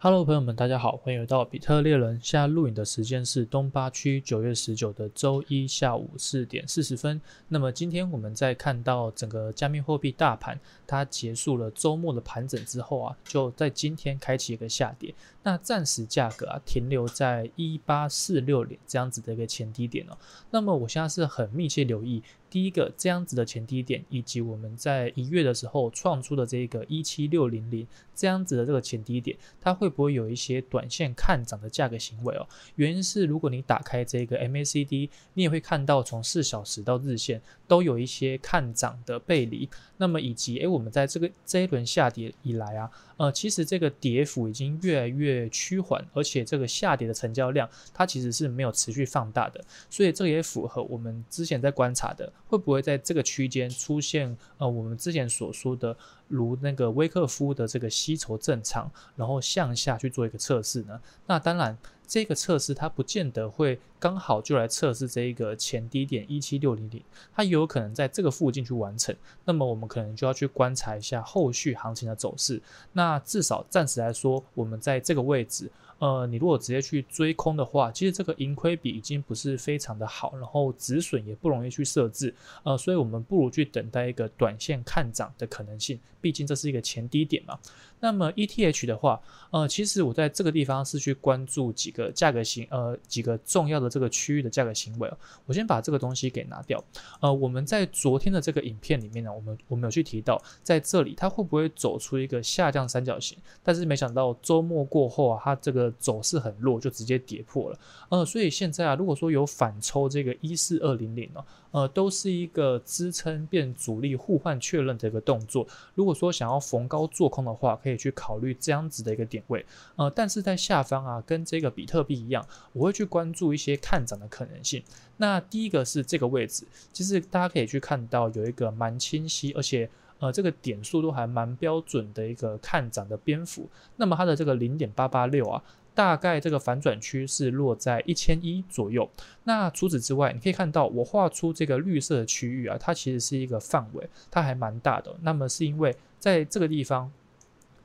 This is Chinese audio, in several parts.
Hello，朋友们，大家好，欢迎来到比特猎人。现在录影的时间是东八区九月十九的周一下午四点四十分。那么今天我们在看到整个加密货币大盘它结束了周末的盘整之后啊，就在今天开启一个下跌。那暂时价格啊停留在一八四六点这样子的一个前低点哦。那么我现在是很密切留意。第一个这样子的前低点，以及我们在一月的时候创出的这个一七六零零这样子的这个前低点，它会不会有一些短线看涨的价格行为哦？原因是如果你打开这个 MACD，你也会看到从四小时到日线都有一些看涨的背离。那么以及诶，我我们在这个这一轮下跌以来啊，呃，其实这个跌幅已经越来越趋缓，而且这个下跌的成交量它其实是没有持续放大的，所以这也符合我们之前在观察的。会不会在这个区间出现呃，我们之前所说的如那个威克夫的这个吸筹正常，然后向下去做一个测试呢？那当然。这个测试它不见得会刚好就来测试这一个前低点一七六零零，它有可能在这个附近去完成。那么我们可能就要去观察一下后续行情的走势。那至少暂时来说，我们在这个位置。呃，你如果直接去追空的话，其实这个盈亏比已经不是非常的好，然后止损也不容易去设置，呃，所以我们不如去等待一个短线看涨的可能性，毕竟这是一个前低点嘛。那么 ETH 的话，呃，其实我在这个地方是去关注几个价格型，呃，几个重要的这个区域的价格行为哦。我先把这个东西给拿掉。呃，我们在昨天的这个影片里面呢，我们我们有去提到，在这里它会不会走出一个下降三角形？但是没想到周末过后啊，它这个走势很弱，就直接跌破了。呃，所以现在啊，如果说有反抽这个一四二零零呢，呃，都是一个支撑变阻力互换确认的一个动作。如果说想要逢高做空的话，可以去考虑这样子的一个点位。呃，但是在下方啊，跟这个比特币一样，我会去关注一些看涨的可能性。那第一个是这个位置，其实大家可以去看到有一个蛮清晰，而且。呃，这个点数都还蛮标准的一个看涨的边幅，那么它的这个零点八八六啊，大概这个反转区是落在一千一左右。那除此之外，你可以看到我画出这个绿色的区域啊，它其实是一个范围，它还蛮大的。那么是因为在这个地方，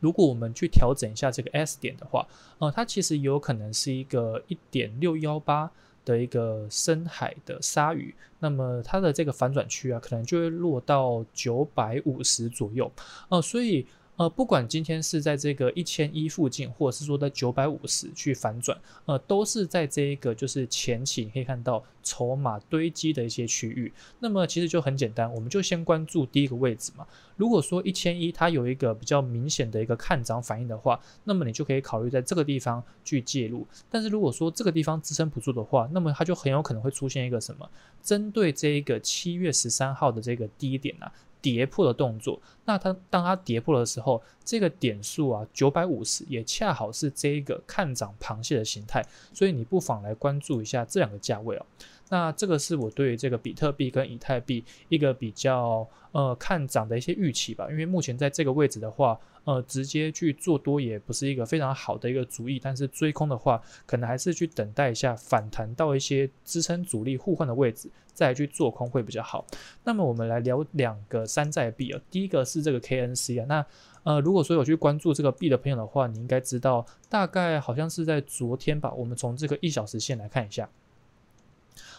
如果我们去调整一下这个 S 点的话，呃，它其实有可能是一个一点六幺八。的一个深海的鲨鱼，那么它的这个反转区啊，可能就会落到九百五十左右，呃，所以。呃，不管今天是在这个一千一附近，或者是说在九百五十去反转，呃，都是在这一个就是前期你可以看到筹码堆积的一些区域。那么其实就很简单，我们就先关注第一个位置嘛。如果说一千一它有一个比较明显的一个看涨反应的话，那么你就可以考虑在这个地方去介入。但是如果说这个地方支撑不住的话，那么它就很有可能会出现一个什么？针对这一个七月十三号的这个低点啊。跌破的动作，那它当它跌破的时候，这个点数啊，九百五十也恰好是这一个看涨螃蟹的形态，所以你不妨来关注一下这两个价位哦。那这个是我对于这个比特币跟以太币一个比较呃看涨的一些预期吧，因为目前在这个位置的话。呃，直接去做多也不是一个非常好的一个主意，但是追空的话，可能还是去等待一下反弹到一些支撑阻力互换的位置，再去做空会比较好。那么我们来聊两个山寨币啊，第一个是这个 KNC 啊，那呃，如果说有去关注这个币的朋友的话，你应该知道，大概好像是在昨天吧，我们从这个一小时线来看一下。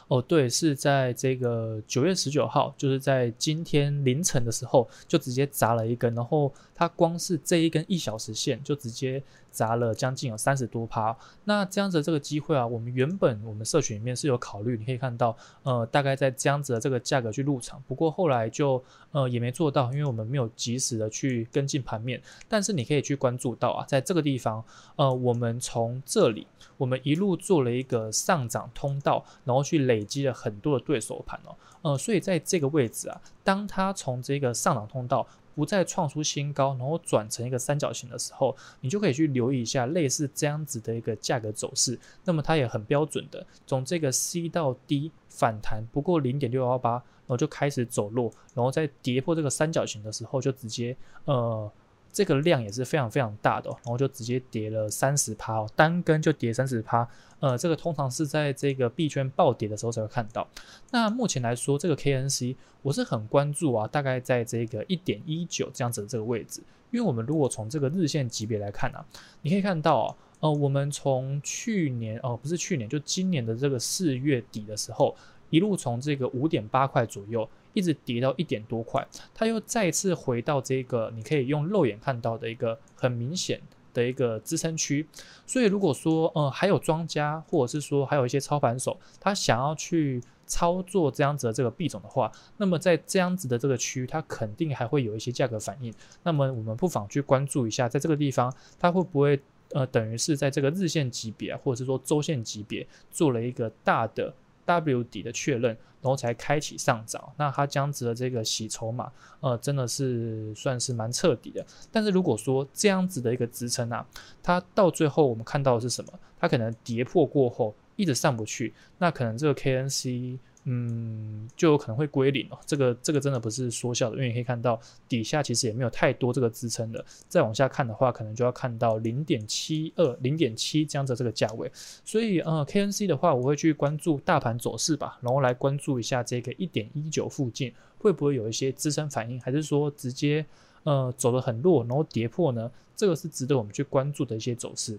哦，对，是在这个九月十九号，就是在今天凌晨的时候，就直接砸了一根，然后它光是这一根一小时线就直接。砸了将近有三十多趴，那这样子的这个机会啊，我们原本我们社群里面是有考虑，你可以看到，呃，大概在这样子的这个价格去入场，不过后来就呃也没做到，因为我们没有及时的去跟进盘面。但是你可以去关注到啊，在这个地方，呃，我们从这里我们一路做了一个上涨通道，然后去累积了很多的对手盘哦，呃，所以在这个位置啊，当它从这个上涨通道。不再创出新高，然后转成一个三角形的时候，你就可以去留意一下类似这样子的一个价格走势。那么它也很标准的，从这个 C 到 D 反弹不过零点六幺八，然后就开始走弱，然后在跌破这个三角形的时候，就直接呃这个量也是非常非常大的，然后就直接跌了三十趴哦，单根就跌三十趴。呃，这个通常是在这个币圈暴跌的时候才会看到。那目前来说，这个 KNC 我是很关注啊，大概在这个一点一九这样子的这个位置。因为我们如果从这个日线级别来看啊，你可以看到啊，呃，我们从去年哦，不是去年，就今年的这个四月底的时候，一路从这个五点八块左右，一直跌到一点多块，它又再次回到这个你可以用肉眼看到的一个很明显的一个支撑区，所以如果说呃还有庄家或者是说还有一些操盘手，他想要去操作这样子的这个币种的话，那么在这样子的这个区域，它肯定还会有一些价格反应。那么我们不妨去关注一下，在这个地方它会不会呃等于是在这个日线级别或者是说周线级别做了一个大的。W 底的确认，然后才开启上涨。那它这样子的这个洗筹码，呃，真的是算是蛮彻底的。但是如果说这样子的一个支撑啊，它到最后我们看到的是什么？它可能跌破过后一直上不去，那可能这个 KNC。嗯，就有可能会归零哦。这个这个真的不是说笑的，因为你可以看到底下其实也没有太多这个支撑的。再往下看的话，可能就要看到零点七二、零点七这样子这个价位。所以呃，KNC 的话，我会去关注大盘走势吧，然后来关注一下这个一点一九附近会不会有一些支撑反应，还是说直接呃走得很弱，然后跌破呢？这个是值得我们去关注的一些走势。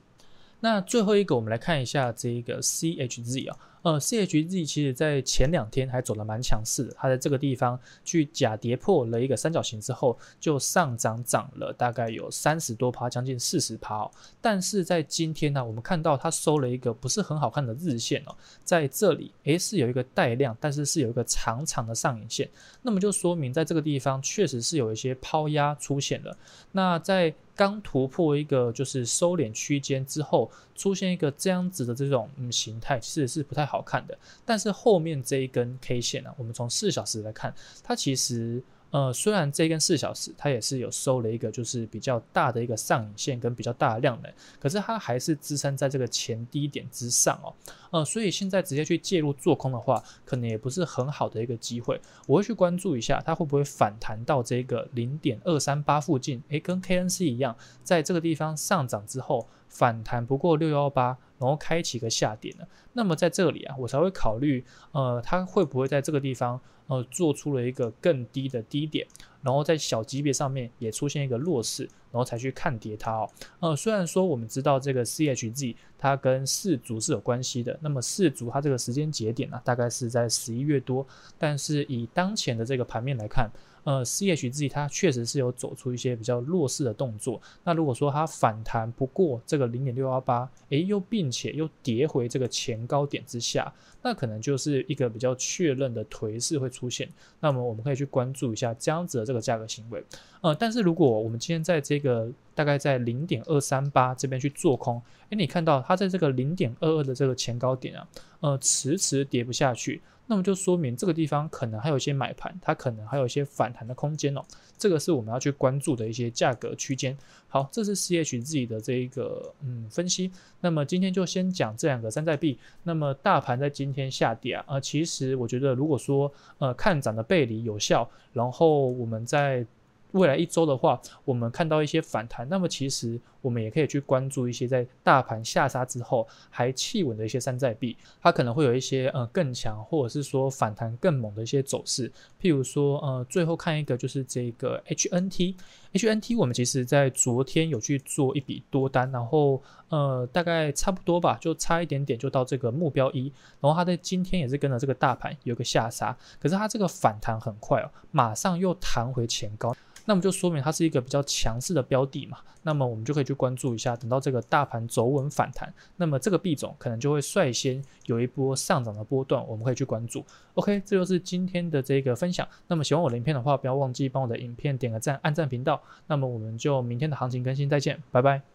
那最后一个，我们来看一下这个 CHZ 啊。呃，CHZ 其实在前两天还走得蛮强势的，它在这个地方去假跌破了一个三角形之后，就上涨涨了大概有三十多趴，将近四十趴哦。但是在今天呢，我们看到它收了一个不是很好看的日线哦，在这里诶是有一个带量，但是是有一个长长的上影线，那么就说明在这个地方确实是有一些抛压出现了。那在刚突破一个就是收敛区间之后，出现一个这样子的这种嗯形态，其实是不太好。看的，但是后面这一根 K 线呢、我们从四小时来看，它其实呃，虽然这一根四小时它也是有收了一个就是比较大的一个上影线跟比较大的量能，可是它还是支撑在这个前低点之上哦，呃，所以现在直接去介入做空的话，可能也不是很好的一个机会。我会去关注一下它会不会反弹到这个零点二三八附近，诶，跟 KNC 一样，在这个地方上涨之后反弹不过六幺八。然后开启个下跌呢，那么在这里啊，我才会考虑，呃，它会不会在这个地方，呃，做出了一个更低的低点，然后在小级别上面也出现一个弱势，然后才去看跌它哦。呃，虽然说我们知道这个 CHZ 它跟四足是有关系的，那么四足它这个时间节点呢，大概是在十一月多，但是以当前的这个盘面来看。呃，C H G 它确实是有走出一些比较弱势的动作。那如果说它反弹不过这个零点六幺八，诶，又并且又跌回这个前高点之下，那可能就是一个比较确认的颓势会出现。那么我们可以去关注一下这样子的这个价格行为。呃，但是如果我们今天在这个大概在零点二三八这边去做空，诶，你看到它在这个零点二二的这个前高点啊，呃，迟迟跌不下去。那么就说明这个地方可能还有一些买盘，它可能还有一些反弹的空间哦。这个是我们要去关注的一些价格区间。好，这是 CHZ 的这一个嗯分析。那么今天就先讲这两个山寨币。那么大盘在今天下跌啊，呃，其实我觉得如果说呃看涨的背离有效，然后我们在。未来一周的话，我们看到一些反弹，那么其实我们也可以去关注一些在大盘下杀之后还企稳的一些山寨币，它可能会有一些呃更强，或者是说反弹更猛的一些走势。譬如说呃，最后看一个就是这个 HNT，HNT 我们其实在昨天有去做一笔多单，然后呃大概差不多吧，就差一点点就到这个目标一，然后它在今天也是跟着这个大盘有个下杀，可是它这个反弹很快哦，马上又弹回前高。那么就说明它是一个比较强势的标的嘛，那么我们就可以去关注一下，等到这个大盘走稳反弹，那么这个币种可能就会率先有一波上涨的波段，我们可以去关注。OK，这就是今天的这个分享。那么喜欢我的影片的话，不要忘记帮我的影片点个赞、按赞频道。那么我们就明天的行情更新再见，拜拜。